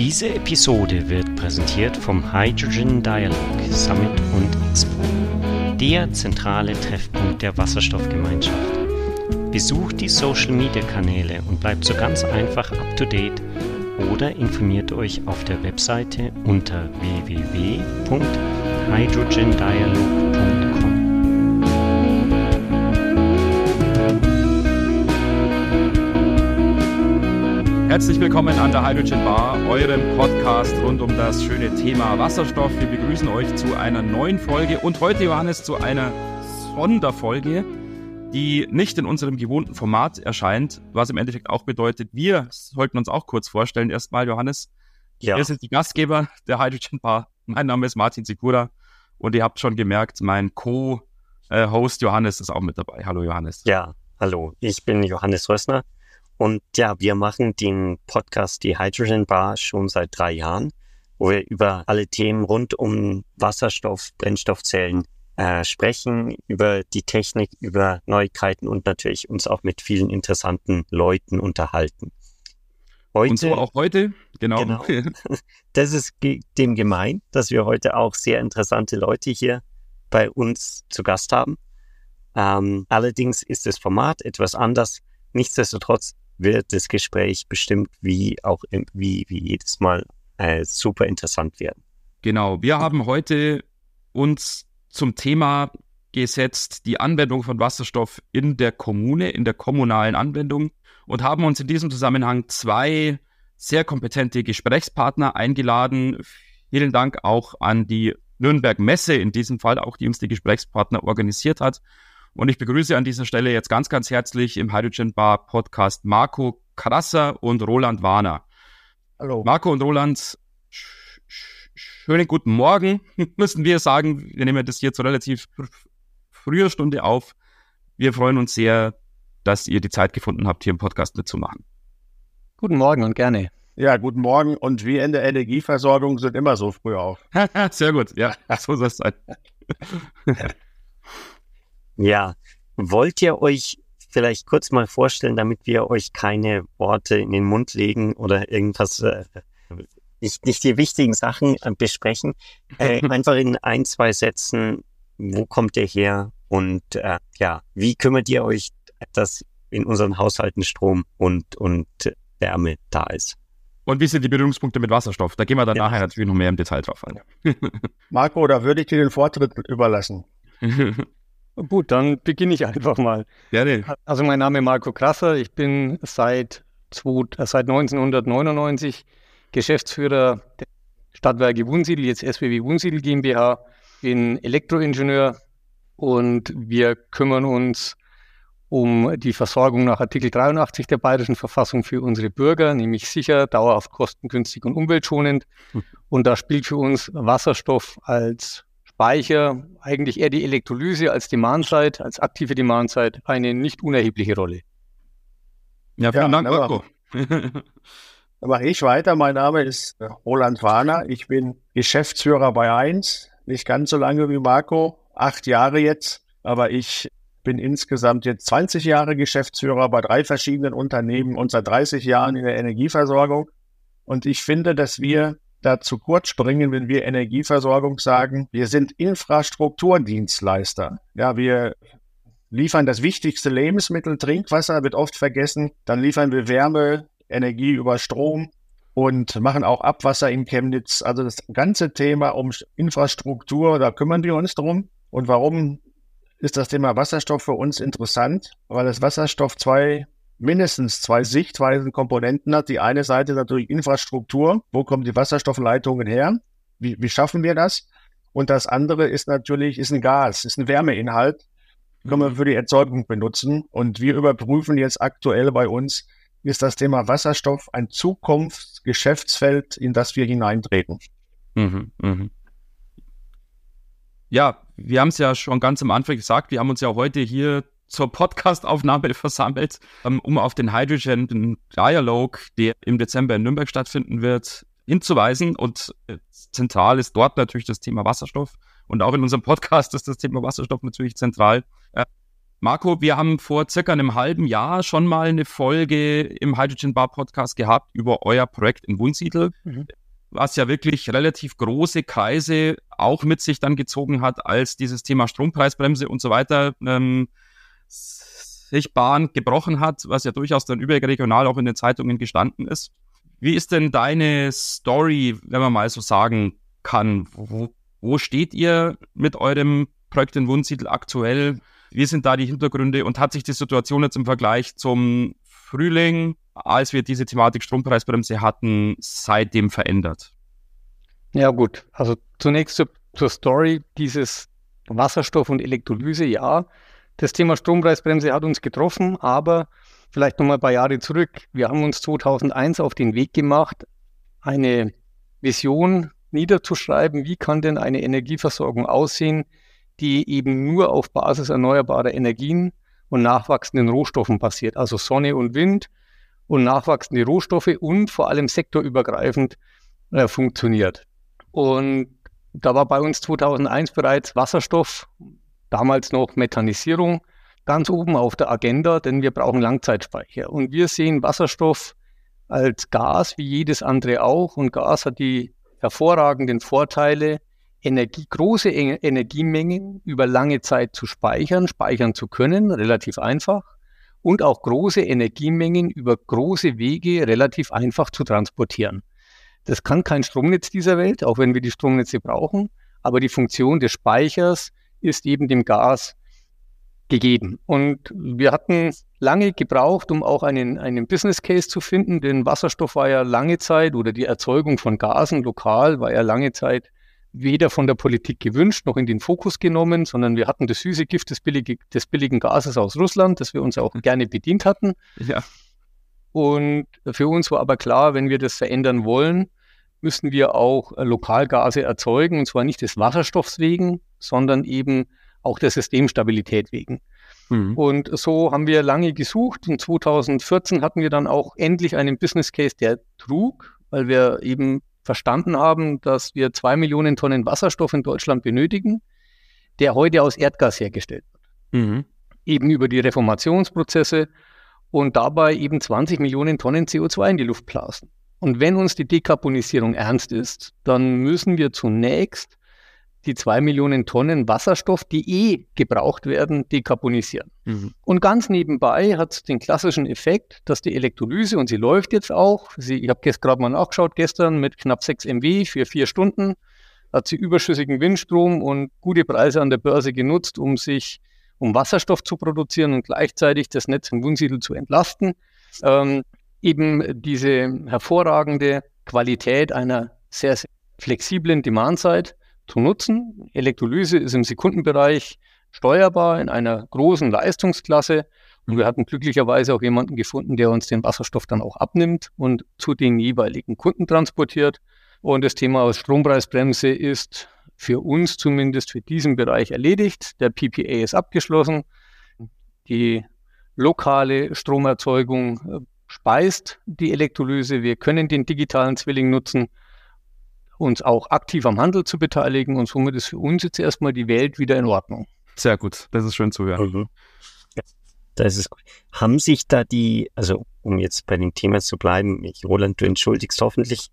Diese Episode wird präsentiert vom Hydrogen Dialogue Summit und Expo, der zentrale Treffpunkt der Wasserstoffgemeinschaft. Besucht die Social Media Kanäle und bleibt so ganz einfach up to date oder informiert euch auf der Webseite unter www.hydrogendialogue.com. Herzlich willkommen an der Hydrogen Bar, eurem Podcast rund um das schöne Thema Wasserstoff. Wir begrüßen euch zu einer neuen Folge und heute, Johannes, zu einer Sonderfolge, die nicht in unserem gewohnten Format erscheint, was im Endeffekt auch bedeutet, wir sollten uns auch kurz vorstellen. Erstmal, Johannes, ja. wir sind die Gastgeber der Hydrogen Bar. Mein Name ist Martin Sikura und ihr habt schon gemerkt, mein Co-Host Johannes ist auch mit dabei. Hallo, Johannes. Ja, hallo, ich bin Johannes Rössner und ja, wir machen den Podcast Die Hydrogen Bar schon seit drei Jahren, wo wir über alle Themen rund um Wasserstoff, Brennstoffzellen äh, sprechen, über die Technik, über Neuigkeiten und natürlich uns auch mit vielen interessanten Leuten unterhalten. Heute, und so auch heute, genau. genau. Das ist dem gemein, dass wir heute auch sehr interessante Leute hier bei uns zu Gast haben. Ähm, allerdings ist das Format etwas anders. Nichtsdestotrotz wird das Gespräch bestimmt wie auch wie, wie jedes Mal äh, super interessant werden. Genau, wir haben heute uns zum Thema gesetzt, die Anwendung von Wasserstoff in der Kommune, in der kommunalen Anwendung und haben uns in diesem Zusammenhang zwei sehr kompetente Gesprächspartner eingeladen. Vielen Dank auch an die Nürnberg Messe, in diesem Fall auch, die uns die Gesprächspartner organisiert hat. Und ich begrüße an dieser Stelle jetzt ganz, ganz herzlich im Hydrogen Bar Podcast Marco Krasser und Roland Warner. Hallo. Marco und Roland, schönen guten Morgen, müssen wir sagen. Wir nehmen das hier zu relativ früher Stunde auf. Wir freuen uns sehr, dass ihr die Zeit gefunden habt, hier im Podcast mitzumachen. Guten Morgen und gerne. Ja, guten Morgen. Und wir in der Energieversorgung sind immer so früh auf. Sehr gut. Ja, so soll es sein. Ja, wollt ihr euch vielleicht kurz mal vorstellen, damit wir euch keine Worte in den Mund legen oder irgendwas, äh, nicht, nicht die wichtigen Sachen äh, besprechen, äh, einfach in ein, zwei Sätzen, wo kommt ihr her und äh, ja, wie kümmert ihr euch, dass in unseren Haushalten Strom und, und Wärme da ist? Und wie sind die Berührungspunkte mit Wasserstoff? Da gehen wir dann ja. nachher natürlich noch mehr im Detail drauf ein. Marco, da würde ich dir den Vortritt überlassen. Gut, dann beginne ich einfach mal. Gerne. Also mein Name ist Marco Krasser. Ich bin seit, äh, seit 1999 Geschäftsführer der Stadtwerke Wunsiedel, jetzt SWW Wunsiedel GmbH. Bin Elektroingenieur und wir kümmern uns um die Versorgung nach Artikel 83 der Bayerischen Verfassung für unsere Bürger, nämlich sicher, dauerhaft kostengünstig und umweltschonend. Hm. Und da spielt für uns Wasserstoff als Speicher, eigentlich eher die Elektrolyse als Demand-Side, als aktive Demand-Side eine nicht unerhebliche Rolle. Ja, vielen ja, Dank, Marco. Dann mache ich weiter. Mein Name ist äh, Roland Warner. Ich bin Geschäftsführer bei 1. Nicht ganz so lange wie Marco, acht Jahre jetzt. Aber ich bin insgesamt jetzt 20 Jahre Geschäftsführer bei drei verschiedenen Unternehmen und seit 30 Jahren in der Energieversorgung. Und ich finde, dass wir da zu kurz springen, wenn wir Energieversorgung sagen. Wir sind Infrastrukturdienstleister. Ja, wir liefern das wichtigste Lebensmittel, Trinkwasser wird oft vergessen. Dann liefern wir Wärme, Energie über Strom und machen auch Abwasser in Chemnitz. Also das ganze Thema um Infrastruktur, da kümmern wir uns drum. Und warum ist das Thema Wasserstoff für uns interessant? Weil das Wasserstoff zwei mindestens zwei Sichtweisen, Komponenten hat. Die eine Seite natürlich Infrastruktur. Wo kommen die Wasserstoffleitungen her? Wie, wie schaffen wir das? Und das andere ist natürlich, ist ein Gas, ist ein Wärmeinhalt. Können wir mhm. für die Erzeugung benutzen. Und wir überprüfen jetzt aktuell bei uns, ist das Thema Wasserstoff ein Zukunftsgeschäftsfeld, in das wir hineintreten. Mhm, mh. Ja, wir haben es ja schon ganz am Anfang gesagt, wir haben uns ja heute hier zur Podcastaufnahme versammelt, ähm, um auf den Hydrogen Dialog, der im Dezember in Nürnberg stattfinden wird, hinzuweisen. Und äh, zentral ist dort natürlich das Thema Wasserstoff. Und auch in unserem Podcast ist das Thema Wasserstoff natürlich zentral. Äh, Marco, wir haben vor circa einem halben Jahr schon mal eine Folge im Hydrogen Bar Podcast gehabt über euer Projekt in Wunsiedel, mhm. was ja wirklich relativ große Kreise auch mit sich dann gezogen hat, als dieses Thema Strompreisbremse und so weiter ähm, sich Bahn gebrochen hat, was ja durchaus dann überregional auch in den Zeitungen gestanden ist. Wie ist denn deine Story, wenn man mal so sagen kann? Wo, wo steht ihr mit eurem Projekt in Wunsiedel aktuell? Wie sind da die Hintergründe und hat sich die Situation jetzt im Vergleich zum Frühling, als wir diese Thematik Strompreisbremse hatten, seitdem verändert? Ja gut, also zunächst zur, zur Story dieses Wasserstoff und Elektrolyse. Ja, das Thema Strompreisbremse hat uns getroffen, aber vielleicht noch mal ein paar Jahre zurück. Wir haben uns 2001 auf den Weg gemacht, eine Vision niederzuschreiben, wie kann denn eine Energieversorgung aussehen, die eben nur auf Basis erneuerbarer Energien und nachwachsenden Rohstoffen basiert, also Sonne und Wind und nachwachsende Rohstoffe und vor allem sektorübergreifend äh, funktioniert. Und da war bei uns 2001 bereits Wasserstoff, damals noch Methanisierung, ganz oben auf der Agenda, denn wir brauchen Langzeitspeicher. Und wir sehen Wasserstoff als Gas wie jedes andere auch. Und Gas hat die hervorragenden Vorteile, Energie, große Energiemengen über lange Zeit zu speichern, speichern zu können, relativ einfach, und auch große Energiemengen über große Wege relativ einfach zu transportieren. Das kann kein Stromnetz dieser Welt, auch wenn wir die Stromnetze brauchen, aber die Funktion des Speichers ist eben dem Gas gegeben. Und wir hatten lange gebraucht, um auch einen, einen Business Case zu finden, denn Wasserstoff war ja lange Zeit oder die Erzeugung von Gasen lokal war ja lange Zeit weder von der Politik gewünscht noch in den Fokus genommen, sondern wir hatten das süße Gift des, billige, des billigen Gases aus Russland, das wir uns auch gerne bedient hatten. Ja. Und für uns war aber klar, wenn wir das verändern wollen, müssen wir auch äh, Lokalgase erzeugen, und zwar nicht des Wasserstoffs wegen, sondern eben auch der Systemstabilität wegen. Mhm. Und so haben wir lange gesucht und 2014 hatten wir dann auch endlich einen Business Case, der trug, weil wir eben verstanden haben, dass wir zwei Millionen Tonnen Wasserstoff in Deutschland benötigen, der heute aus Erdgas hergestellt wird. Mhm. Eben über die Reformationsprozesse und dabei eben 20 Millionen Tonnen CO2 in die Luft blasen. Und wenn uns die Dekarbonisierung ernst ist, dann müssen wir zunächst die zwei Millionen Tonnen Wasserstoff, die eh gebraucht werden, dekarbonisieren. Mhm. Und ganz nebenbei hat es den klassischen Effekt, dass die Elektrolyse, und sie läuft jetzt auch, sie, ich habe gerade mal nachgeschaut, gestern mit knapp 6 MW für vier Stunden, hat sie überschüssigen Windstrom und gute Preise an der Börse genutzt, um sich um Wasserstoff zu produzieren und gleichzeitig das Netz in Wunsiedel zu entlasten. Ähm, eben diese hervorragende Qualität einer sehr, sehr flexiblen Demand-Side zu nutzen. Elektrolyse ist im Sekundenbereich steuerbar in einer großen Leistungsklasse. Und wir hatten glücklicherweise auch jemanden gefunden, der uns den Wasserstoff dann auch abnimmt und zu den jeweiligen Kunden transportiert. Und das Thema Strompreisbremse ist für uns zumindest für diesen Bereich erledigt. Der PPA ist abgeschlossen. Die lokale Stromerzeugung äh, speist die Elektrolyse. Wir können den digitalen Zwilling nutzen uns auch aktiv am Handel zu beteiligen und somit ist für uns jetzt erstmal die Welt wieder in Ordnung. Sehr gut, das ist schön zu hören. Mhm. Das ist gut. Haben sich da die, also um jetzt bei dem Thema zu bleiben, ich, Roland, du entschuldigst hoffentlich,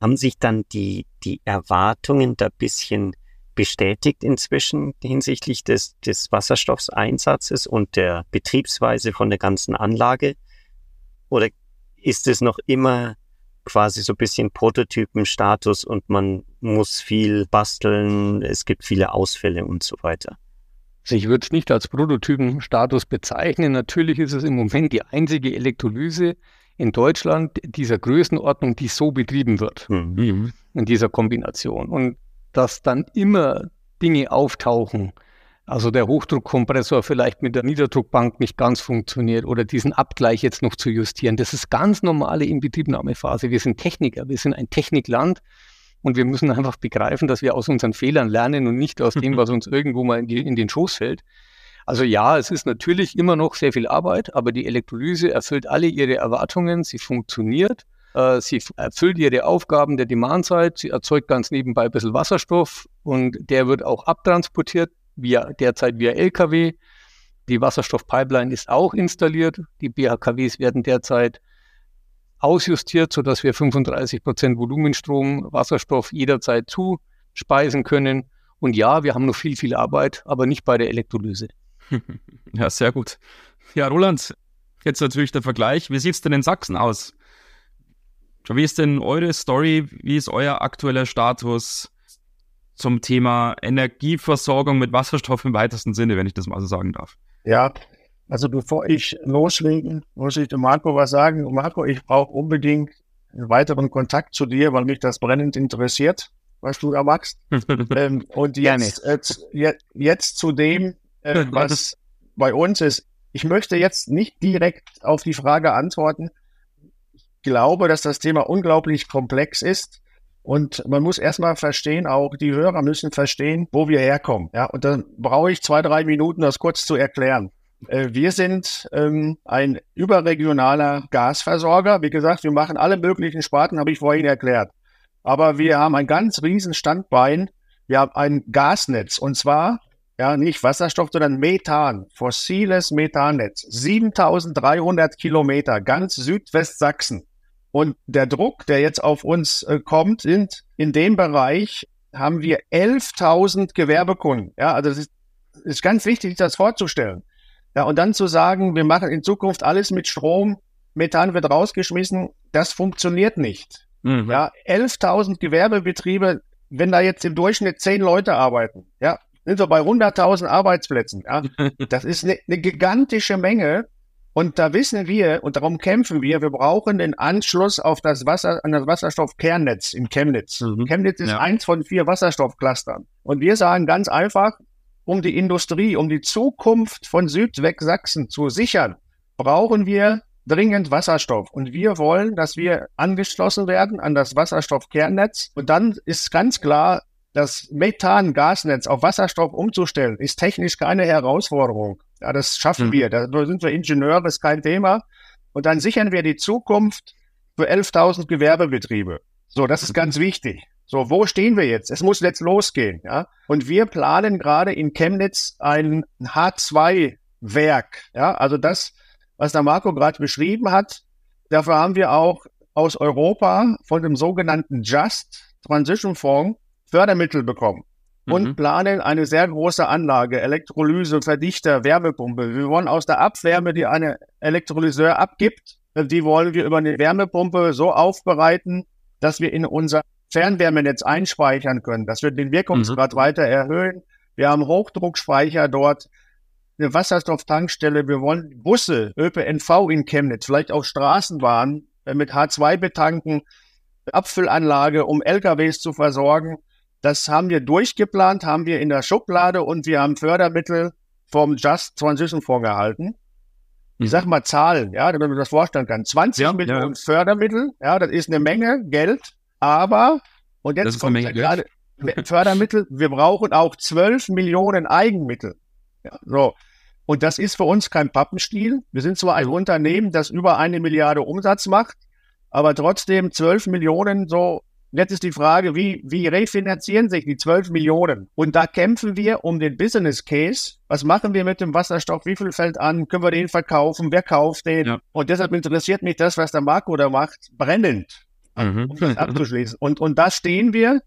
haben sich dann die, die Erwartungen da ein bisschen bestätigt inzwischen hinsichtlich des, des Wasserstoffseinsatzes und der Betriebsweise von der ganzen Anlage? Oder ist es noch immer quasi so ein bisschen Prototypenstatus und man muss viel basteln, es gibt viele Ausfälle und so weiter. Also ich würde es nicht als Prototypenstatus bezeichnen. Natürlich ist es im Moment die einzige Elektrolyse in Deutschland dieser Größenordnung, die so betrieben wird, mhm. in dieser Kombination. Und dass dann immer Dinge auftauchen, also der Hochdruckkompressor vielleicht mit der Niederdruckbank nicht ganz funktioniert oder diesen Abgleich jetzt noch zu justieren. Das ist ganz normale Inbetriebnahmephase. Wir sind Techniker, wir sind ein Technikland und wir müssen einfach begreifen, dass wir aus unseren Fehlern lernen und nicht aus dem, was uns irgendwo mal in, die, in den Schoß fällt. Also ja, es ist natürlich immer noch sehr viel Arbeit, aber die Elektrolyse erfüllt alle ihre Erwartungen, sie funktioniert. Äh, sie erfüllt ihre Aufgaben der Demand-Side, sie erzeugt ganz nebenbei ein bisschen Wasserstoff und der wird auch abtransportiert via, derzeit via LKW. Die Wasserstoffpipeline ist auch installiert. Die BHKWs werden derzeit ausjustiert, sodass wir 35 Prozent Volumenstrom Wasserstoff jederzeit zuspeisen können. Und ja, wir haben noch viel, viel Arbeit, aber nicht bei der Elektrolyse. Ja, sehr gut. Ja, Roland, jetzt natürlich der Vergleich. Wie sieht es denn in Sachsen aus? Wie ist denn eure Story? Wie ist euer aktueller Status zum Thema Energieversorgung mit Wasserstoff im weitesten Sinne, wenn ich das mal so sagen darf? Ja, also bevor ich loslege, muss ich dem Marco was sagen. Marco, ich brauche unbedingt einen weiteren Kontakt zu dir, weil mich das brennend interessiert, was du da machst. ähm, und jetzt, äh, jetzt zu dem, äh, was bei uns ist. Ich möchte jetzt nicht direkt auf die Frage antworten. Ich glaube, dass das Thema unglaublich komplex ist. Und man muss erstmal verstehen, auch die Hörer müssen verstehen, wo wir herkommen. Ja, und dann brauche ich zwei, drei Minuten, das kurz zu erklären. Äh, wir sind ähm, ein überregionaler Gasversorger. Wie gesagt, wir machen alle möglichen Sparten, habe ich vorhin erklärt. Aber wir haben ein ganz riesen Standbein. Wir haben ein Gasnetz und zwar ja nicht Wasserstoff, sondern Methan, fossiles Methannetz. 7300 Kilometer, ganz Südwestsachsen. Und der Druck, der jetzt auf uns äh, kommt, sind in dem Bereich haben wir 11.000 Gewerbekunden. Ja, also das ist, ist ganz wichtig, sich das vorzustellen. Ja, und dann zu sagen, wir machen in Zukunft alles mit Strom, Methan wird rausgeschmissen, das funktioniert nicht. Mhm. Ja, 11.000 Gewerbebetriebe, wenn da jetzt im Durchschnitt 10 Leute arbeiten, ja, sind wir bei 100.000 Arbeitsplätzen. Ja, das ist eine, eine gigantische Menge. Und da wissen wir, und darum kämpfen wir, wir brauchen den Anschluss auf das Wasser, an das Wasserstoffkernnetz in Chemnitz. Mhm. Chemnitz ist ja. eins von vier Wasserstoffclustern. Und wir sagen ganz einfach, um die Industrie, um die Zukunft von Südwestsachsen zu sichern, brauchen wir dringend Wasserstoff. Und wir wollen, dass wir angeschlossen werden an das Wasserstoffkernnetz. Und dann ist ganz klar, das Methan-Gasnetz auf Wasserstoff umzustellen, ist technisch keine Herausforderung. Ja, das schaffen mhm. wir. Da sind wir Ingenieure, das ist kein Thema. Und dann sichern wir die Zukunft für 11.000 Gewerbebetriebe. So, das ist mhm. ganz wichtig. So, wo stehen wir jetzt? Es muss jetzt losgehen, ja. Und wir planen gerade in Chemnitz ein H2-Werk, ja. Also das, was der Marco gerade beschrieben hat, dafür haben wir auch aus Europa von dem sogenannten Just Transition Fonds Fördermittel bekommen und mhm. planen eine sehr große Anlage, Elektrolyse, Verdichter, Wärmepumpe. Wir wollen aus der Abwärme, die eine Elektrolyseur abgibt, die wollen wir über eine Wärmepumpe so aufbereiten, dass wir in unser Fernwärmenetz einspeichern können, dass wir den Wirkungsgrad mhm. weiter erhöhen. Wir haben Hochdruckspeicher dort, eine Wasserstofftankstelle. Wir wollen Busse, ÖPNV in Chemnitz, vielleicht auch Straßenbahnen äh, mit H2 betanken, Abfüllanlage, um LKWs zu versorgen. Das haben wir durchgeplant, haben wir in der Schublade und wir haben Fördermittel vom Just Transition Fonds gehalten. Ich sag mal Zahlen, ja, damit man das vorstellen kann. 20 ja, Millionen ja. Fördermittel, ja, das ist eine Menge Geld. Aber, und jetzt kommt gerade Fördermittel, wir brauchen auch 12 Millionen Eigenmittel. Ja, so. Und das ist für uns kein Pappenstiel. Wir sind zwar ein Unternehmen, das über eine Milliarde Umsatz macht, aber trotzdem 12 Millionen so. Jetzt ist die Frage, wie, wie refinanzieren sich die 12 Millionen? Und da kämpfen wir um den Business Case. Was machen wir mit dem Wasserstoff? Wie viel fällt an? Können wir den verkaufen? Wer kauft den? Ja. Und deshalb interessiert mich das, was der Marco da macht, brennend mhm. um das abzuschließen. Und, und da stehen wir.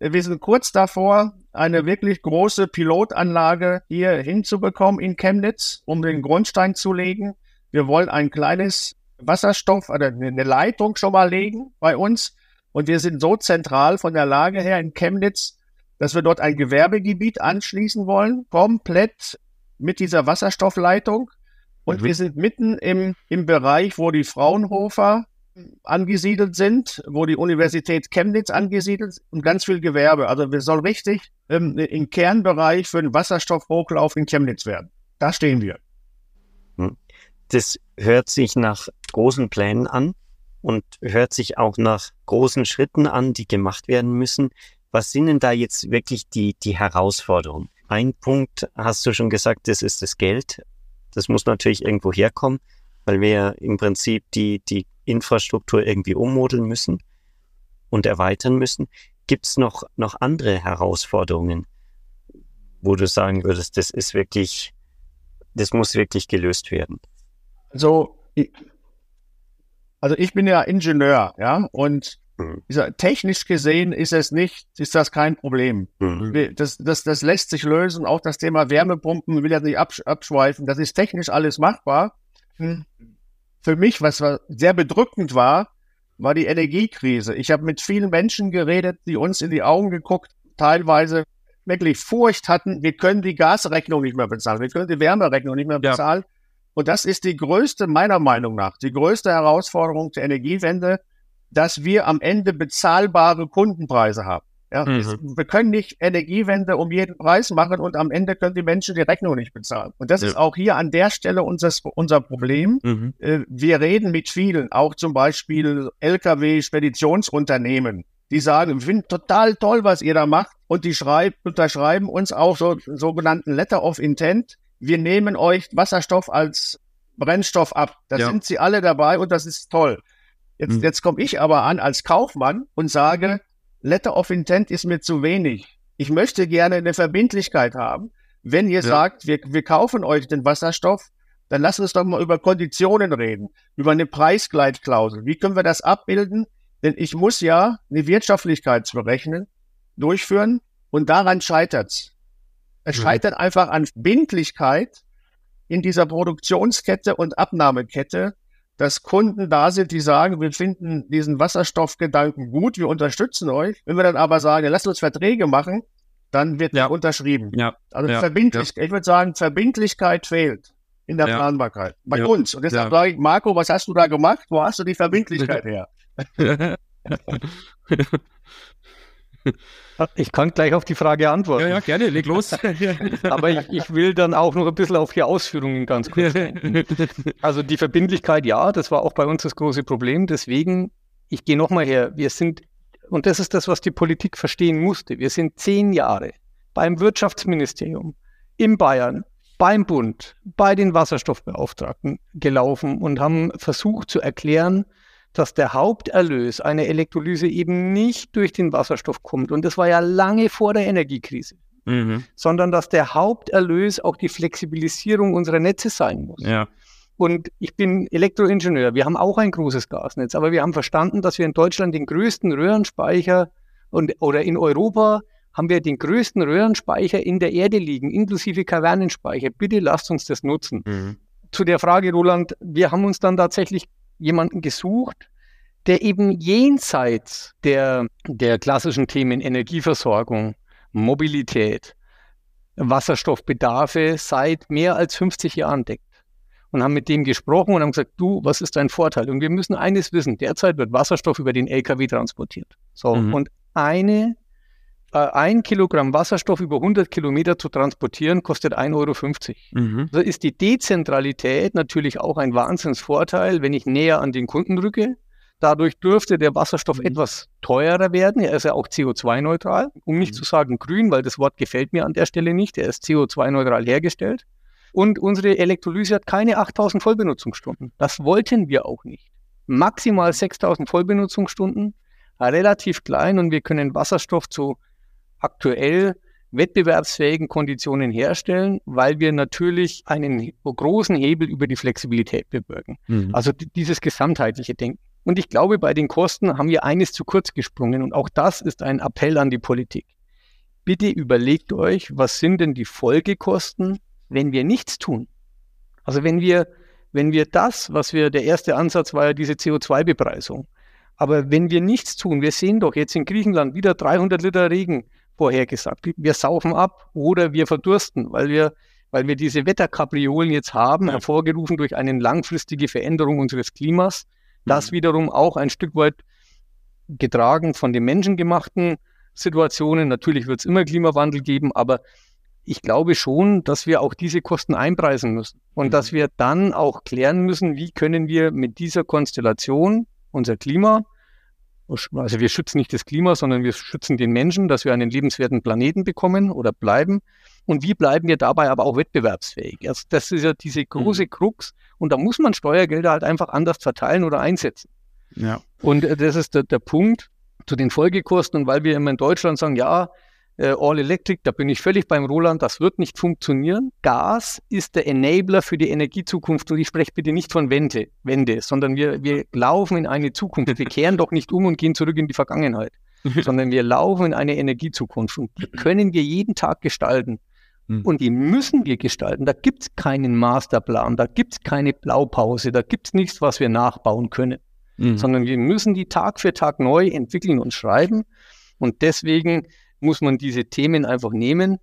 Wir sind kurz davor, eine wirklich große Pilotanlage hier hinzubekommen in Chemnitz, um den Grundstein zu legen. Wir wollen ein kleines Wasserstoff oder eine Leitung schon mal legen bei uns. Und wir sind so zentral von der Lage her in Chemnitz, dass wir dort ein Gewerbegebiet anschließen wollen, komplett mit dieser Wasserstoffleitung. Und mhm. wir sind mitten im, im Bereich, wo die Fraunhofer angesiedelt sind, wo die Universität Chemnitz angesiedelt ist und ganz viel Gewerbe. Also wir sollen richtig ähm, im Kernbereich für den Wasserstoffhochlauf in Chemnitz werden. Da stehen wir. Hm. Das hört sich nach großen Plänen an und hört sich auch nach großen Schritten an, die gemacht werden müssen. Was sind denn da jetzt wirklich die, die Herausforderungen? Ein Punkt hast du schon gesagt, das ist das Geld. Das muss natürlich irgendwo herkommen, weil wir im Prinzip die, die Infrastruktur irgendwie ummodeln müssen und erweitern müssen. Gibt es noch, noch andere Herausforderungen, wo du sagen würdest, das ist wirklich das muss wirklich gelöst werden. Also, also ich bin ja Ingenieur, ja, und mhm. technisch gesehen ist es nicht, ist das kein Problem. Mhm. Das, das, das lässt sich lösen. Auch das Thema Wärmepumpen will ja nicht absch abschweifen. Das ist technisch alles machbar. Hm. Für mich, was sehr bedrückend war, war die Energiekrise. Ich habe mit vielen Menschen geredet, die uns in die Augen geguckt, teilweise wirklich Furcht hatten, wir können die Gasrechnung nicht mehr bezahlen, wir können die Wärmerechnung nicht mehr bezahlen. Ja. Und das ist die größte, meiner Meinung nach, die größte Herausforderung der Energiewende, dass wir am Ende bezahlbare Kundenpreise haben. Ja, mhm. Wir können nicht Energiewende um jeden Preis machen und am Ende können die Menschen die Rechnung nicht bezahlen. Und das ja. ist auch hier an der Stelle unser, unser Problem. Mhm. Äh, wir reden mit vielen, auch zum Beispiel Lkw-Speditionsunternehmen, die sagen, wir finden total toll, was ihr da macht. Und die schreibt, unterschreiben uns auch so sogenannten Letter of Intent. Wir nehmen euch Wasserstoff als Brennstoff ab. Da ja. sind sie alle dabei und das ist toll. Jetzt, mhm. jetzt komme ich aber an als Kaufmann und sage, Letter of Intent ist mir zu wenig. Ich möchte gerne eine Verbindlichkeit haben. Wenn ihr ja. sagt, wir, wir kaufen euch den Wasserstoff, dann lasst uns doch mal über Konditionen reden, über eine Preisgleitklausel. Wie können wir das abbilden? Denn ich muss ja eine Wirtschaftlichkeitsberechnung durchführen und daran scheitert's. Es mhm. scheitert einfach an Bindlichkeit in dieser Produktionskette und Abnahmekette, dass Kunden da sind, die sagen, wir finden diesen Wasserstoffgedanken gut, wir unterstützen euch. Wenn wir dann aber sagen, lasst uns Verträge machen, dann wird ja. unterschrieben. Ja. Also ja. verbindlich, ja. ich würde sagen, Verbindlichkeit fehlt in der Planbarkeit. Bei uns. Und deshalb sage ich, Marco, was hast du da gemacht? Wo hast du die Verbindlichkeit her? Ich kann gleich auf die Frage antworten. Ja, ja, gerne, leg los. Aber ich, ich, will dann auch noch ein bisschen auf die Ausführungen ganz kurz. Also die Verbindlichkeit, ja, das war auch bei uns das große Problem. Deswegen, ich gehe nochmal her, wir sind, und das ist das, was die Politik verstehen musste, wir sind zehn Jahre beim Wirtschaftsministerium in Bayern, beim Bund, bei den Wasserstoffbeauftragten gelaufen und haben versucht zu erklären, dass der Haupterlös einer Elektrolyse eben nicht durch den Wasserstoff kommt. Und das war ja lange vor der Energiekrise. Mhm. Sondern dass der Haupterlös auch die Flexibilisierung unserer Netze sein muss. Ja. Und ich bin Elektroingenieur. Wir haben auch ein großes Gasnetz, aber wir haben verstanden, dass wir in Deutschland den größten Röhrenspeicher und, oder in Europa haben wir den größten Röhrenspeicher in der Erde liegen, inklusive Kavernenspeicher. Bitte lasst uns das nutzen. Mhm. Zu der Frage, Roland, wir haben uns dann tatsächlich jemanden gesucht, der eben jenseits der, der klassischen Themen Energieversorgung, Mobilität, Wasserstoffbedarfe seit mehr als 50 Jahren deckt. Und haben mit dem gesprochen und haben gesagt, du, was ist dein Vorteil? Und wir müssen eines wissen, derzeit wird Wasserstoff über den LKW transportiert. So, mhm. und eine, äh, ein Kilogramm Wasserstoff über 100 Kilometer zu transportieren, kostet 1,50 Euro. Mhm. Da ist die Dezentralität natürlich auch ein Wahnsinnsvorteil, wenn ich näher an den Kunden rücke. Dadurch dürfte der Wasserstoff mhm. etwas teurer werden. Er ist ja auch CO2-neutral, um nicht mhm. zu sagen grün, weil das Wort gefällt mir an der Stelle nicht. Er ist CO2-neutral hergestellt. Und unsere Elektrolyse hat keine 8000 Vollbenutzungsstunden. Das wollten wir auch nicht. Maximal 6000 Vollbenutzungsstunden, relativ klein und wir können Wasserstoff zu aktuell wettbewerbsfähigen Konditionen herstellen, weil wir natürlich einen großen Hebel über die Flexibilität bewirken. Mhm. Also dieses gesamtheitliche Denken. Und ich glaube, bei den Kosten haben wir eines zu kurz gesprungen. Und auch das ist ein Appell an die Politik. Bitte überlegt euch, was sind denn die Folgekosten, wenn wir nichts tun? Also wenn wir, wenn wir das, was wir, der erste Ansatz war ja diese CO2-Bepreisung. Aber wenn wir nichts tun, wir sehen doch jetzt in Griechenland wieder 300 Liter Regen vorhergesagt. Wir saufen ab oder wir verdursten, weil wir, weil wir diese Wetterkapriolen jetzt haben, hervorgerufen durch eine langfristige Veränderung unseres Klimas. Das mhm. wiederum auch ein Stück weit getragen von den menschengemachten Situationen. Natürlich wird es immer Klimawandel geben, aber ich glaube schon, dass wir auch diese Kosten einpreisen müssen und mhm. dass wir dann auch klären müssen, wie können wir mit dieser Konstellation unser Klima, also wir schützen nicht das Klima, sondern wir schützen den Menschen, dass wir einen lebenswerten Planeten bekommen oder bleiben. Und wie bleiben wir dabei aber auch wettbewerbsfähig? Also das ist ja diese große mhm. Krux. Und da muss man Steuergelder halt einfach anders verteilen oder einsetzen. Ja. Und äh, das ist der, der Punkt zu den Folgekosten. Und weil wir immer in Deutschland sagen, ja, äh, All Electric, da bin ich völlig beim Roland, das wird nicht funktionieren. Gas ist der Enabler für die Energiezukunft und ich spreche bitte nicht von Wende, Wende sondern wir, wir laufen in eine Zukunft. Wir kehren doch nicht um und gehen zurück in die Vergangenheit, sondern wir laufen in eine Energiezukunft und die können wir jeden Tag gestalten. Hm. Und die müssen wir gestalten. Da gibt es keinen Masterplan, da gibt es keine Blaupause, da gibt es nichts, was wir nachbauen können. Mhm. Sondern wir müssen die Tag für Tag neu entwickeln und schreiben. Und deswegen muss man diese Themen einfach nehmen.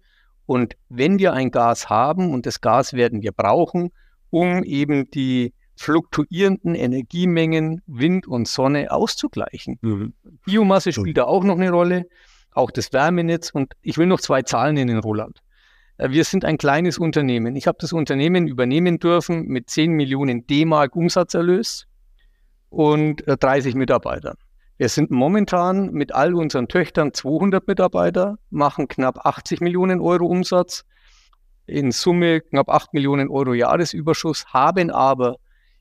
Und wenn wir ein Gas haben, und das Gas werden wir brauchen, um eben die fluktuierenden Energiemengen Wind und Sonne auszugleichen. Mhm. Biomasse spielt da auch noch eine Rolle, auch das Wärmenetz. Und ich will noch zwei Zahlen nennen, Roland. Äh, wir sind ein kleines Unternehmen. Ich habe das Unternehmen übernehmen dürfen mit 10 Millionen D-Mark Umsatzerlös und 30 äh, Mitarbeitern. Wir sind momentan mit all unseren Töchtern 200 Mitarbeiter, machen knapp 80 Millionen Euro Umsatz, in Summe knapp 8 Millionen Euro Jahresüberschuss, haben aber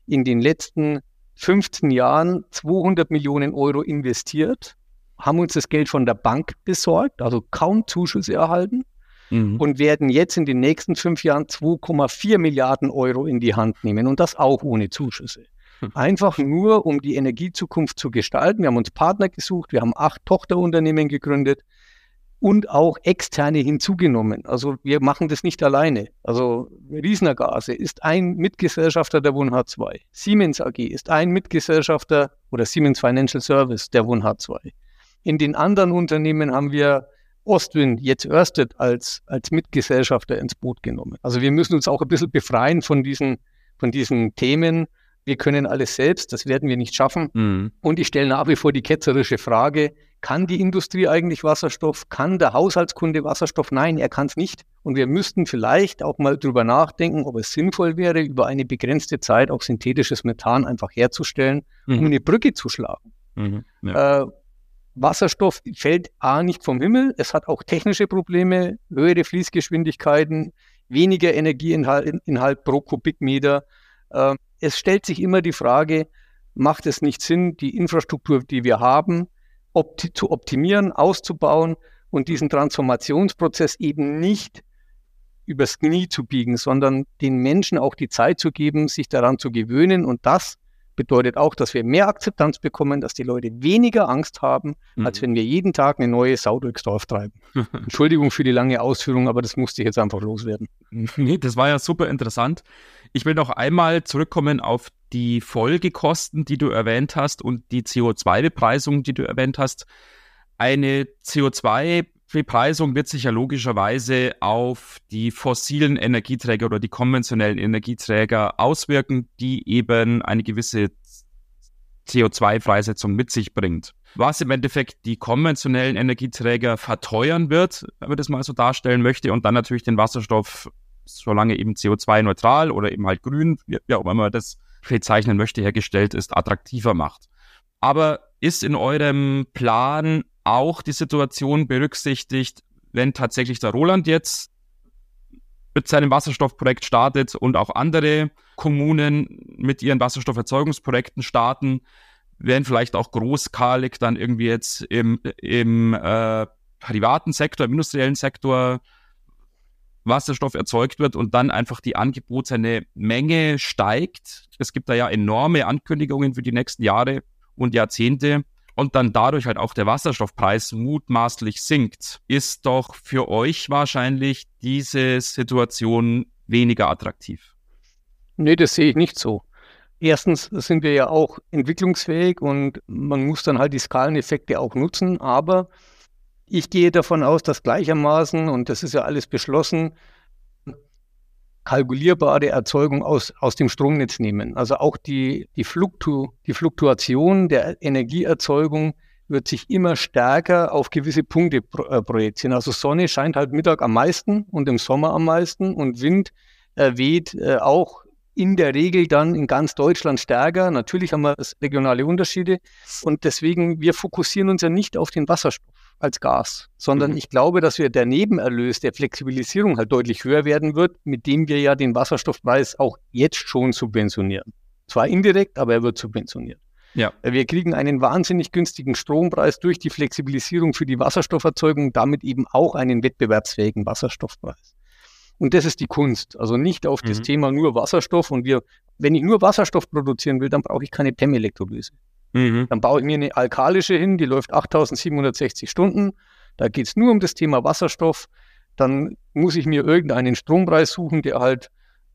in den letzten 15 Jahren 200 Millionen Euro investiert, haben uns das Geld von der Bank besorgt, also kaum Zuschüsse erhalten mhm. und werden jetzt in den nächsten fünf Jahren 2,4 Milliarden Euro in die Hand nehmen und das auch ohne Zuschüsse. Einfach nur, um die Energiezukunft zu gestalten. Wir haben uns Partner gesucht, wir haben acht Tochterunternehmen gegründet und auch externe hinzugenommen. Also wir machen das nicht alleine. Also Riesener Gase ist ein Mitgesellschafter der WUNH 2. Siemens AG ist ein Mitgesellschafter oder Siemens Financial Service der WUNH 2. In den anderen Unternehmen haben wir Ostwind, jetzt Ørsted als, als Mitgesellschafter ins Boot genommen. Also wir müssen uns auch ein bisschen befreien von diesen, von diesen Themen, wir können alles selbst, das werden wir nicht schaffen. Mhm. Und ich stelle nach wie vor die ketzerische Frage, kann die Industrie eigentlich Wasserstoff? Kann der Haushaltskunde Wasserstoff? Nein, er kann es nicht. Und wir müssten vielleicht auch mal drüber nachdenken, ob es sinnvoll wäre, über eine begrenzte Zeit auch synthetisches Methan einfach herzustellen, mhm. um eine Brücke zu schlagen. Mhm. Ja. Äh, Wasserstoff fällt A nicht vom Himmel, es hat auch technische Probleme, höhere Fließgeschwindigkeiten, weniger Energieinhalt Inhalt pro Kubikmeter. Äh, es stellt sich immer die Frage, macht es nicht Sinn, die Infrastruktur, die wir haben, opti zu optimieren, auszubauen und diesen Transformationsprozess eben nicht übers Knie zu biegen, sondern den Menschen auch die Zeit zu geben, sich daran zu gewöhnen und das bedeutet auch, dass wir mehr Akzeptanz bekommen, dass die Leute weniger Angst haben, mhm. als wenn wir jeden Tag eine neue Sau durchs Dorf treiben. Entschuldigung für die lange Ausführung, aber das musste ich jetzt einfach loswerden. Nee, das war ja super interessant. Ich will noch einmal zurückkommen auf die Folgekosten, die du erwähnt hast und die CO2-Bepreisung, die du erwähnt hast. Eine CO2 Bepreisung wird sich ja logischerweise auf die fossilen Energieträger oder die konventionellen Energieträger auswirken, die eben eine gewisse CO2-Freisetzung mit sich bringt. Was im Endeffekt die konventionellen Energieträger verteuern wird, wenn man das mal so darstellen möchte, und dann natürlich den Wasserstoff, solange eben CO2-neutral oder eben halt grün, ja, wenn man das bezeichnen möchte, hergestellt ist, attraktiver macht. Aber ist in eurem Plan auch die Situation berücksichtigt, wenn tatsächlich der Roland jetzt mit seinem Wasserstoffprojekt startet und auch andere Kommunen mit ihren Wasserstofferzeugungsprojekten starten, werden vielleicht auch großskalig dann irgendwie jetzt im, im äh, privaten Sektor, im industriellen Sektor Wasserstoff erzeugt wird und dann einfach die angebotene Menge steigt. Es gibt da ja enorme Ankündigungen für die nächsten Jahre und Jahrzehnte und dann dadurch halt auch der Wasserstoffpreis mutmaßlich sinkt, ist doch für euch wahrscheinlich diese Situation weniger attraktiv. Nee, das sehe ich nicht so. Erstens sind wir ja auch entwicklungsfähig und man muss dann halt die Skaleneffekte auch nutzen, aber ich gehe davon aus, dass gleichermaßen, und das ist ja alles beschlossen, kalkulierbare Erzeugung aus, aus dem Stromnetz nehmen. Also auch die, die, Fluktu, die Fluktuation der Energieerzeugung wird sich immer stärker auf gewisse Punkte pro, äh, projizieren. Also Sonne scheint halt Mittag am meisten und im Sommer am meisten und Wind äh, weht äh, auch in der Regel dann in ganz Deutschland stärker. Natürlich haben wir regionale Unterschiede und deswegen, wir fokussieren uns ja nicht auf den Wasserstoff als Gas, sondern mhm. ich glaube, dass wir der Nebenerlös der Flexibilisierung halt deutlich höher werden wird, mit dem wir ja den Wasserstoffpreis auch jetzt schon subventionieren. Zwar indirekt, aber er wird subventioniert. Ja. Wir kriegen einen wahnsinnig günstigen Strompreis durch die Flexibilisierung für die Wasserstofferzeugung, damit eben auch einen wettbewerbsfähigen Wasserstoffpreis. Und das ist die Kunst. Also nicht auf mhm. das Thema nur Wasserstoff. Und wir, wenn ich nur Wasserstoff produzieren will, dann brauche ich keine PEM-Elektrolyse. Mhm. Dann baue ich mir eine alkalische hin, die läuft 8760 Stunden. Da geht es nur um das Thema Wasserstoff. Dann muss ich mir irgendeinen Strompreis suchen, der halt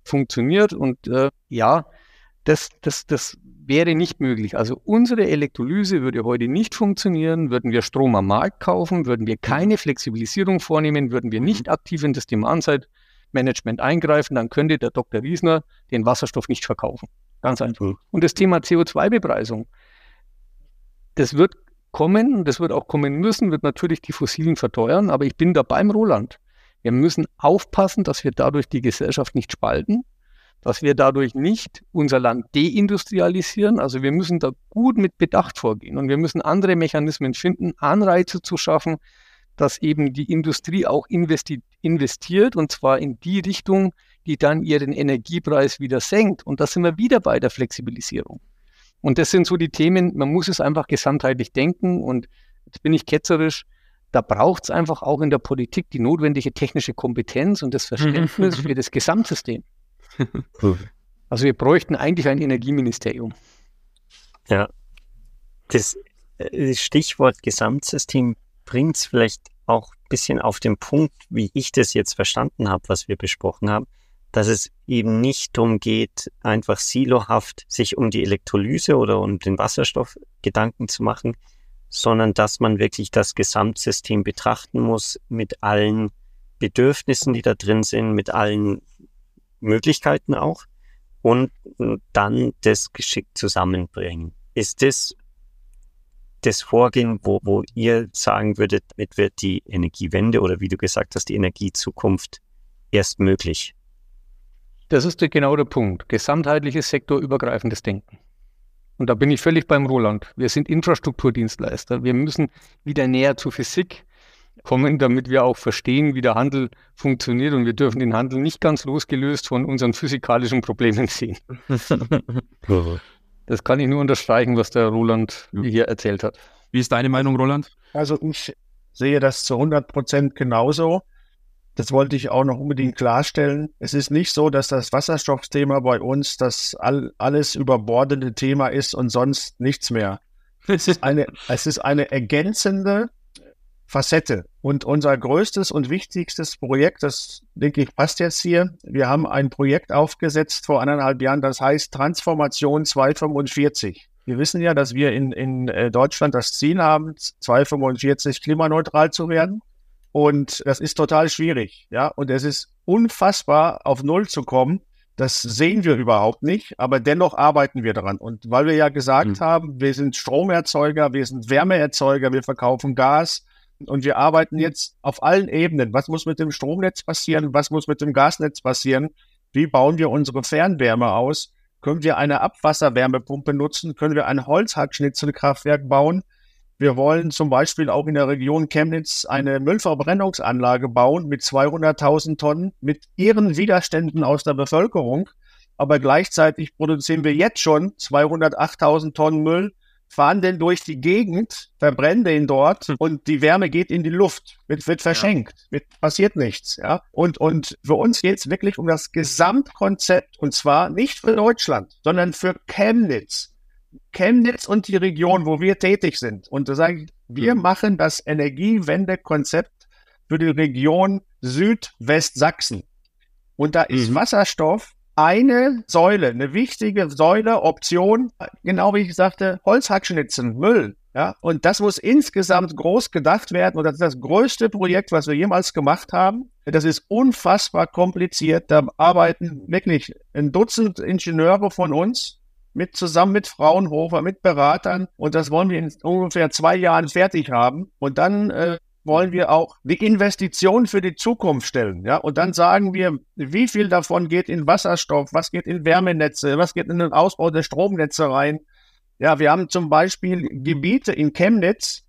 funktioniert. Und äh, ja, das, das, das wäre nicht möglich. Also unsere Elektrolyse würde heute nicht funktionieren, würden wir Strom am Markt kaufen, würden wir keine Flexibilisierung vornehmen, würden wir nicht aktiv in das Demand-Side-Management eingreifen, dann könnte der Dr. Riesner den Wasserstoff nicht verkaufen. Ganz einfach. Und das Thema CO2-Bepreisung, das wird kommen, das wird auch kommen müssen, wird natürlich die Fossilen verteuern, aber ich bin da beim Roland. Wir müssen aufpassen, dass wir dadurch die Gesellschaft nicht spalten, dass wir dadurch nicht unser Land deindustrialisieren. Also wir müssen da gut mit Bedacht vorgehen und wir müssen andere Mechanismen finden, Anreize zu schaffen, dass eben die Industrie auch investi investiert und zwar in die Richtung, die dann ihren Energiepreis wieder senkt. Und da sind wir wieder bei der Flexibilisierung. Und das sind so die Themen, man muss es einfach gesamtheitlich denken und jetzt bin ich ketzerisch, da braucht es einfach auch in der Politik die notwendige technische Kompetenz und das Verständnis für das Gesamtsystem. Also wir bräuchten eigentlich ein Energieministerium. Ja, das äh, Stichwort Gesamtsystem bringt es vielleicht auch ein bisschen auf den Punkt, wie ich das jetzt verstanden habe, was wir besprochen haben, dass es eben nicht darum geht, einfach silohaft sich um die Elektrolyse oder um den Wasserstoff Gedanken zu machen, sondern dass man wirklich das Gesamtsystem betrachten muss mit allen Bedürfnissen, die da drin sind, mit allen Möglichkeiten auch und dann das geschickt zusammenbringen. Ist das das Vorgehen, wo, wo ihr sagen würdet, damit wird die Energiewende oder wie du gesagt hast, die Energiezukunft erst möglich? Das ist genau der Punkt. Gesamtheitliches sektorübergreifendes Denken. Und da bin ich völlig beim Roland. Wir sind Infrastrukturdienstleister. Wir müssen wieder näher zur Physik kommen, damit wir auch verstehen, wie der Handel funktioniert. Und wir dürfen den Handel nicht ganz losgelöst von unseren physikalischen Problemen sehen. das kann ich nur unterstreichen, was der Roland hier erzählt hat. Wie ist deine Meinung, Roland? Also ich sehe das zu 100 Prozent genauso. Das wollte ich auch noch unbedingt klarstellen. Es ist nicht so, dass das Wasserstoffthema bei uns das all, alles überbordende Thema ist und sonst nichts mehr. Es ist eine, es ist eine ergänzende Facette. Und unser größtes und wichtigstes Projekt, das denke ich passt jetzt hier, wir haben ein Projekt aufgesetzt vor anderthalb Jahren, das heißt Transformation 245. Wir wissen ja, dass wir in, in äh, Deutschland das Ziel haben, 245 klimaneutral zu werden. Und das ist total schwierig, ja. Und es ist unfassbar, auf Null zu kommen. Das sehen wir überhaupt nicht, aber dennoch arbeiten wir daran. Und weil wir ja gesagt mhm. haben, wir sind Stromerzeuger, wir sind Wärmeerzeuger, wir verkaufen Gas und wir arbeiten jetzt auf allen Ebenen. Was muss mit dem Stromnetz passieren? Was muss mit dem Gasnetz passieren? Wie bauen wir unsere Fernwärme aus? Können wir eine Abwasserwärmepumpe nutzen? Können wir ein Holzhackschnitzelkraftwerk bauen? Wir wollen zum Beispiel auch in der Region Chemnitz eine Müllverbrennungsanlage bauen mit 200.000 Tonnen, mit ihren Widerständen aus der Bevölkerung. Aber gleichzeitig produzieren wir jetzt schon 208.000 Tonnen Müll, fahren den durch die Gegend, verbrennen den dort hm. und die Wärme geht in die Luft, wird, wird verschenkt, ja. wird, passiert nichts. Ja? Und, und für uns geht es wirklich um das Gesamtkonzept und zwar nicht für Deutschland, sondern für Chemnitz. Chemnitz und die Region, wo wir tätig sind. Und da sage ich, wir mhm. machen das Energiewendekonzept für die Region Südwestsachsen. Und da ist mhm. Wasserstoff eine Säule, eine wichtige Säule, Option, genau wie ich sagte, Holzhackschnitzen, Müll. Ja, und das muss insgesamt groß gedacht werden. Und das ist das größte Projekt, was wir jemals gemacht haben. Das ist unfassbar kompliziert. Da arbeiten wirklich ein Dutzend Ingenieure von uns mit zusammen mit Fraunhofer, mit Beratern und das wollen wir in ungefähr zwei Jahren fertig haben und dann äh, wollen wir auch die Investition für die Zukunft stellen, ja, und dann sagen wir, wie viel davon geht in Wasserstoff, was geht in Wärmenetze, was geht in den Ausbau der Stromnetze rein. Ja, wir haben zum Beispiel Gebiete in Chemnitz,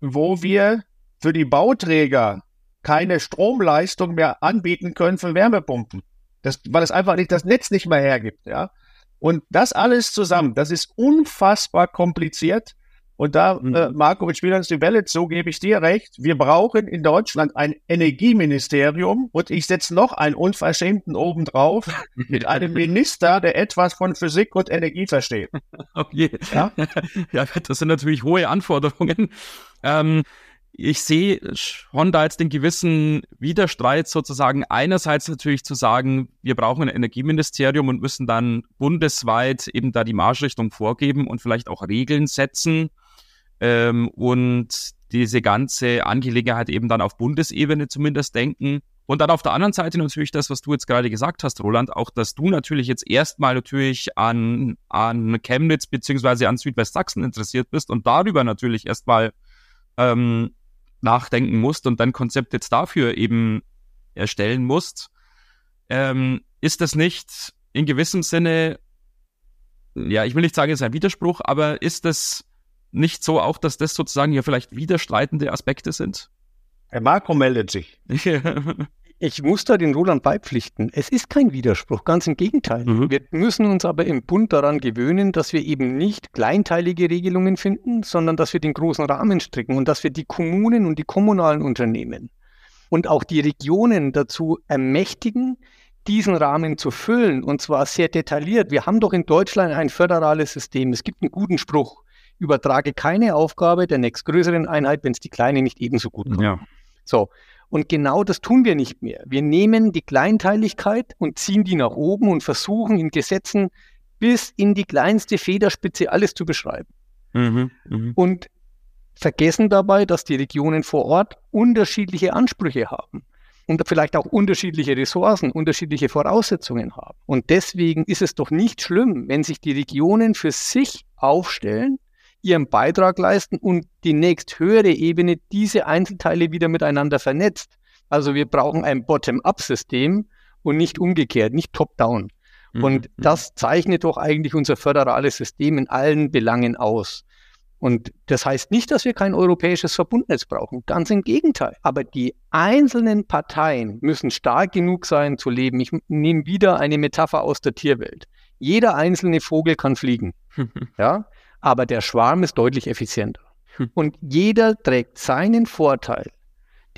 wo wir für die Bauträger keine Stromleistung mehr anbieten können für Wärmepumpen. Das, weil es einfach nicht das Netz nicht mehr hergibt, ja. Und das alles zusammen, das ist unfassbar kompliziert. Und da, mhm. äh, Marco, mit Spielern die Welle so gebe ich dir recht. Wir brauchen in Deutschland ein Energieministerium und ich setze noch einen Unverschämten obendrauf mit einem Minister, der etwas von Physik und Energie versteht. Okay. Ja, ja das sind natürlich hohe Anforderungen. Ähm, ich sehe schon da jetzt den gewissen Widerstreit sozusagen. Einerseits natürlich zu sagen, wir brauchen ein Energieministerium und müssen dann bundesweit eben da die Marschrichtung vorgeben und vielleicht auch Regeln setzen ähm, und diese ganze Angelegenheit eben dann auf Bundesebene zumindest denken. Und dann auf der anderen Seite natürlich das, was du jetzt gerade gesagt hast, Roland, auch, dass du natürlich jetzt erstmal natürlich an, an Chemnitz beziehungsweise an Südwestsachsen interessiert bist und darüber natürlich erstmal ähm, nachdenken musst und dein Konzept jetzt dafür eben erstellen musst. Ähm, ist das nicht in gewissem Sinne, ja, ich will nicht sagen, es ist ein Widerspruch, aber ist das nicht so auch, dass das sozusagen ja vielleicht widerstreitende Aspekte sind? Herr Marco meldet sich. ich muss da den Roland beipflichten. Es ist kein Widerspruch, ganz im Gegenteil. Mhm. Wir müssen uns aber im Bund daran gewöhnen, dass wir eben nicht kleinteilige Regelungen finden, sondern dass wir den großen Rahmen stricken und dass wir die Kommunen und die kommunalen Unternehmen und auch die Regionen dazu ermächtigen, diesen Rahmen zu füllen und zwar sehr detailliert. Wir haben doch in Deutschland ein föderales System. Es gibt einen guten Spruch übertrage keine Aufgabe der nächstgrößeren Einheit, wenn es die kleine nicht ebenso gut kann. Ja. So. Und genau das tun wir nicht mehr. Wir nehmen die Kleinteiligkeit und ziehen die nach oben und versuchen in Gesetzen bis in die kleinste Federspitze alles zu beschreiben. Mhm, mh. Und vergessen dabei, dass die Regionen vor Ort unterschiedliche Ansprüche haben und vielleicht auch unterschiedliche Ressourcen, unterschiedliche Voraussetzungen haben. Und deswegen ist es doch nicht schlimm, wenn sich die Regionen für sich aufstellen ihren Beitrag leisten und die nächst höhere Ebene diese Einzelteile wieder miteinander vernetzt. Also wir brauchen ein Bottom-up-System und nicht umgekehrt, nicht top-down. Mhm. Und mhm. das zeichnet doch eigentlich unser föderales System in allen Belangen aus. Und das heißt nicht, dass wir kein europäisches Verbundnetz brauchen. Ganz im Gegenteil. Aber die einzelnen Parteien müssen stark genug sein zu leben. Ich nehme wieder eine Metapher aus der Tierwelt. Jeder einzelne Vogel kann fliegen. ja? Aber der Schwarm ist deutlich effizienter. Hm. Und jeder trägt seinen Vorteil,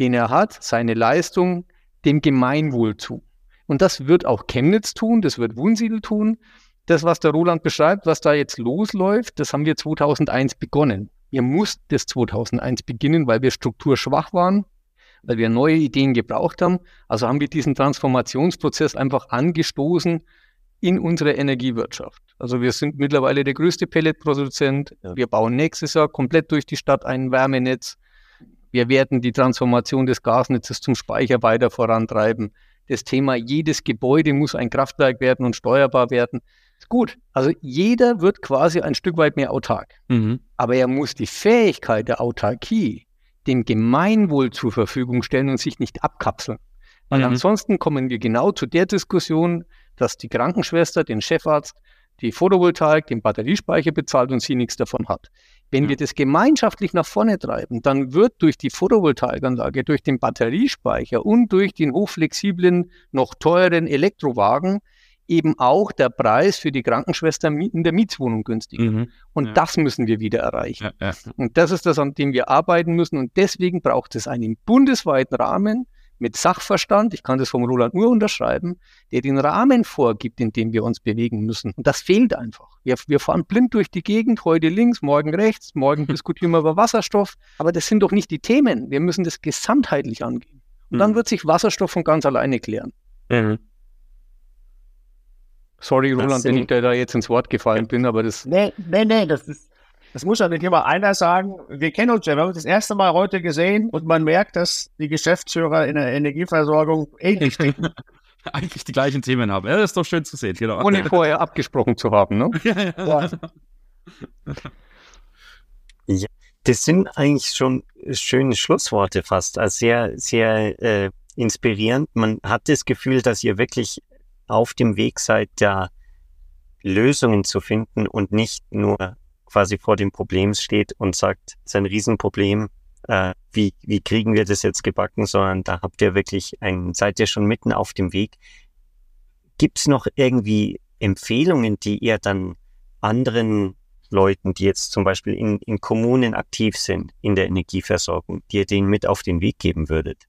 den er hat, seine Leistung, dem Gemeinwohl zu. Und das wird auch Chemnitz tun, das wird Wunsiedel tun. Das, was der Roland beschreibt, was da jetzt losläuft, das haben wir 2001 begonnen. Wir mussten das 2001 beginnen, weil wir strukturschwach waren, weil wir neue Ideen gebraucht haben. Also haben wir diesen Transformationsprozess einfach angestoßen in unsere Energiewirtschaft. Also wir sind mittlerweile der größte Pelletproduzent. Wir bauen nächstes Jahr komplett durch die Stadt ein Wärmenetz. Wir werden die Transformation des Gasnetzes zum Speicher weiter vorantreiben. Das Thema, jedes Gebäude muss ein Kraftwerk werden und steuerbar werden. Gut, also jeder wird quasi ein Stück weit mehr autark. Mhm. Aber er muss die Fähigkeit der Autarkie dem Gemeinwohl zur Verfügung stellen und sich nicht abkapseln. Weil mhm. ansonsten kommen wir genau zu der Diskussion, dass die Krankenschwester den Chefarzt die Photovoltaik, den Batteriespeicher bezahlt und sie nichts davon hat. Wenn ja. wir das gemeinschaftlich nach vorne treiben, dann wird durch die Photovoltaikanlage, durch den Batteriespeicher und durch den hochflexiblen, noch teuren Elektrowagen eben auch der Preis für die Krankenschwester in der Mietswohnung günstiger. Mhm. Und ja. das müssen wir wieder erreichen. Ja, und das ist das, an dem wir arbeiten müssen. Und deswegen braucht es einen bundesweiten Rahmen, mit Sachverstand, ich kann das vom Roland nur unterschreiben, der den Rahmen vorgibt, in dem wir uns bewegen müssen. Und das fehlt einfach. Wir, wir fahren blind durch die Gegend, heute links, morgen rechts, morgen diskutieren wir über Wasserstoff. Aber das sind doch nicht die Themen. Wir müssen das gesamtheitlich angehen. Und mhm. dann wird sich Wasserstoff von ganz alleine klären. Mhm. Sorry, Roland, wenn ich da jetzt ins Wort gefallen bin, aber das. Nee, nee, nee, das ist, das muss ja nicht immer einer sagen. Wir kennen uns ja, wir haben uns das erste Mal heute gesehen und man merkt, dass die Geschäftsführer in der Energieversorgung ähnlich ticken. Eigentlich die gleichen Themen haben. Ja, das ist doch schön zu sehen. Genau. Ohne vorher abgesprochen zu haben, ne? ja, ja. das sind eigentlich schon schöne Schlussworte fast. Also sehr, sehr äh, inspirierend. Man hat das Gefühl, dass ihr wirklich auf dem Weg seid, da Lösungen zu finden und nicht nur quasi vor dem Problem steht und sagt, es ist ein Riesenproblem, äh, wie, wie kriegen wir das jetzt gebacken, sondern da habt ihr wirklich ein, seid ihr schon mitten auf dem Weg. Gibt es noch irgendwie Empfehlungen, die ihr dann anderen Leuten, die jetzt zum Beispiel in, in Kommunen aktiv sind in der Energieversorgung, die ihr denen mit auf den Weg geben würdet?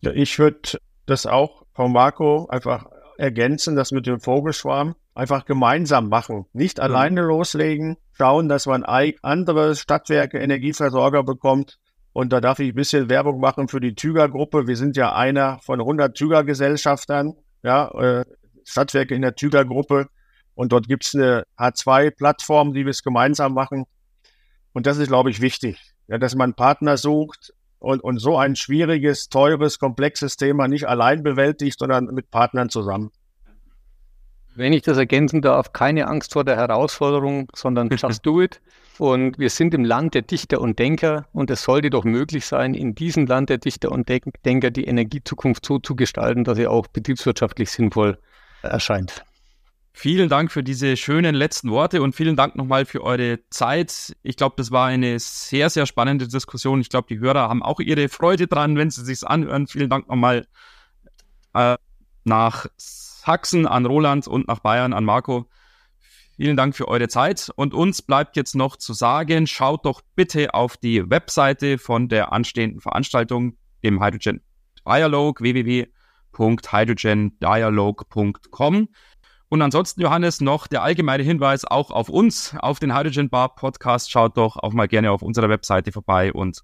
Ja, ich würde das auch von Marco einfach ergänzen, das mit dem Vogelschwarm einfach gemeinsam machen. Nicht mhm. alleine loslegen, schauen, dass man andere Stadtwerke, Energieversorger bekommt. Und da darf ich ein bisschen Werbung machen für die Tüger-Gruppe. Wir sind ja einer von 100 Tüger-Gesellschaftern, ja, äh, Stadtwerke in der Tüger-Gruppe. Und dort gibt es eine H2-Plattform, die wir es gemeinsam machen. Und das ist, glaube ich, wichtig, ja, dass man Partner sucht und, und so ein schwieriges, teures, komplexes Thema nicht allein bewältigt, sondern mit Partnern zusammen. Wenn ich das ergänzen darf, keine Angst vor der Herausforderung, sondern just do it. Und wir sind im Land der Dichter und Denker und es sollte doch möglich sein, in diesem Land der Dichter und Denker die Energiezukunft so zu gestalten, dass sie auch betriebswirtschaftlich sinnvoll erscheint. Vielen Dank für diese schönen letzten Worte und vielen Dank nochmal für eure Zeit. Ich glaube, das war eine sehr, sehr spannende Diskussion. Ich glaube, die Hörer haben auch ihre Freude dran, wenn sie sich anhören. Vielen Dank nochmal äh, nach Sachsen an Roland und nach Bayern an Marco. Vielen Dank für eure Zeit und uns bleibt jetzt noch zu sagen, schaut doch bitte auf die Webseite von der anstehenden Veranstaltung, dem Hydrogen Dialog, www.hydrogendialog.com. Und ansonsten, Johannes, noch der allgemeine Hinweis auch auf uns, auf den Hydrogen Bar Podcast. Schaut doch auch mal gerne auf unserer Webseite vorbei und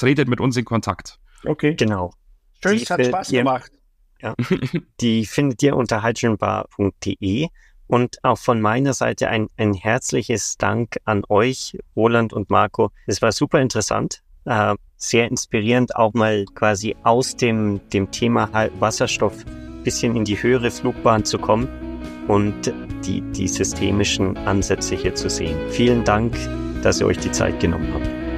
redet mit uns in Kontakt. Okay. Genau. Schön, es hat Spaß gemacht. Ja. Die findet ihr unter hydrogenbar.de. Und auch von meiner Seite ein, ein herzliches Dank an euch, Roland und Marco. Es war super interessant, äh, sehr inspirierend, auch mal quasi aus dem, dem Thema Wasserstoff bisschen in die höhere Flugbahn zu kommen und die, die systemischen Ansätze hier zu sehen. Vielen Dank, dass ihr euch die Zeit genommen habt.